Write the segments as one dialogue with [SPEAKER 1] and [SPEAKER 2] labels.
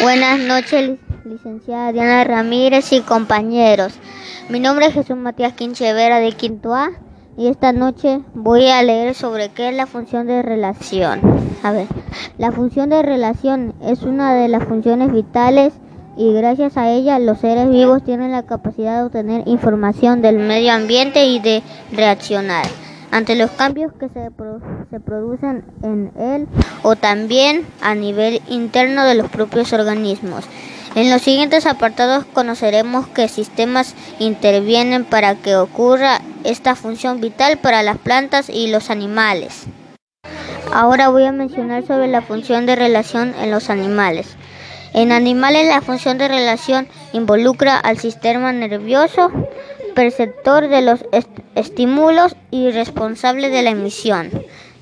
[SPEAKER 1] Buenas noches, licenciada Diana Ramírez y compañeros. Mi nombre es Jesús Matías Quinchevera de Quinto A y esta noche voy a leer sobre qué es la función de relación. A ver, la función de relación es una de las funciones vitales y gracias a ella los seres vivos tienen la capacidad de obtener información del medio ambiente y de reaccionar ante los cambios que se, se, producen en él o también a nivel interno de los propios organismos. En los siguientes apartados conoceremos qué sistemas intervienen para que ocurra esta función vital para las plantas y los animales. Ahora voy a mencionar sobre la función de relación en los animales. En animales la función de relación involucra al sistema nervioso, perceptor de los estímulos y responsable de la emisión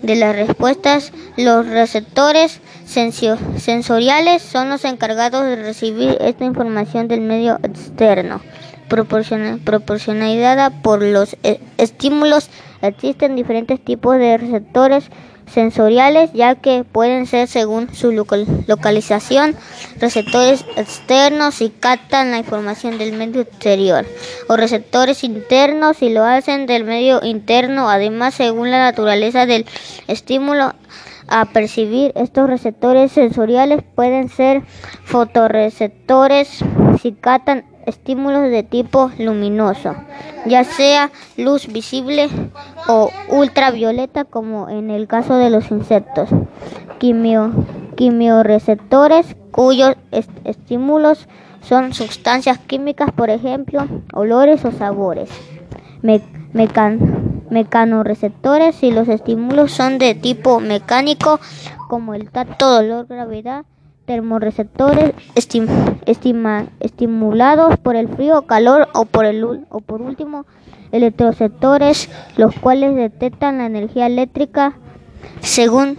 [SPEAKER 1] de las respuestas. Los receptores sensoriales son los encargados de recibir esta información del medio externo, proporcionada por los e-, estímulos. Existen diferentes tipos de receptores sensoriales ya que pueden ser según su localización receptores externos y captan la información del medio exterior o receptores internos y lo hacen del medio interno además según la naturaleza del estímulo. A percibir estos receptores sensoriales pueden ser fotorreceptores si captan estímulos de tipo luminoso, ya sea luz visible o ultravioleta como en el caso de los insectos. Quimio, quimioreceptores cuyos estímulos son sustancias químicas, por ejemplo, olores o sabores. mecanoreceptores si los estímulos son de tipo mecánico como el tacto, dolor, gravedad termorreceptores estimulados por el frío, calor o por, el, o por último electroreceptores, los cuales detectan la energía eléctrica según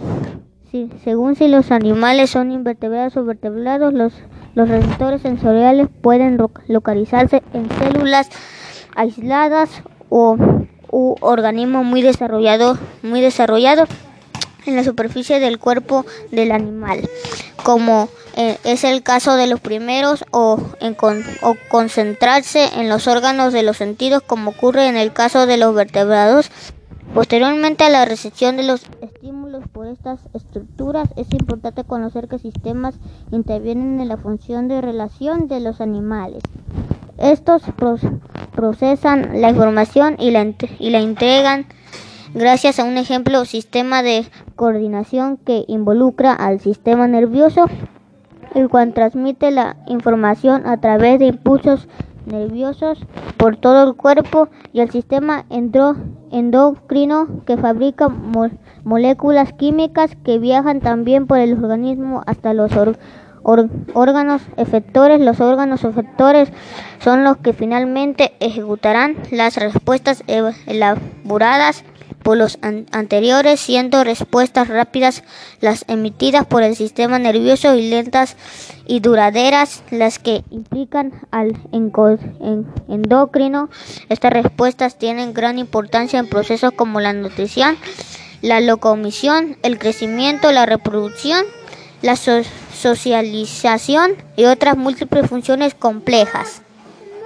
[SPEAKER 1] si, según si los animales son invertebrados o vertebrados, los, los receptores sensoriales pueden localizarse en células aisladas o u organismos muy desarrollados muy desarrollados en la superficie del cuerpo del animal como eh, es el caso de los primeros, o, en o concentrarse en los órganos de los sentidos, como ocurre en el caso de los vertebrados. Posteriormente a la recepción de los estímulos por estas estructuras, es importante conocer qué sistemas intervienen en la función de relación de los animales. Estos procesan la información y la, y la entregan gracias a un ejemplo sistema de coordinación que involucra al sistema nervioso, el cual transmite la información a través de impulsos nerviosos por todo el cuerpo y el sistema endocrino que fabrica moléculas químicas que viajan también por el organismo hasta los órganos efectores. Los órganos efectores son los que finalmente ejecutarán las respuestas elaboradas por los anteriores, siendo respuestas rápidas las emitidas por el sistema nervioso y lentas y duraderas las que implican al endocrino. Estas respuestas tienen gran importancia en procesos como la nutrición, la locomoción, el crecimiento, la reproducción, la socialización y otras múltiples funciones complejas.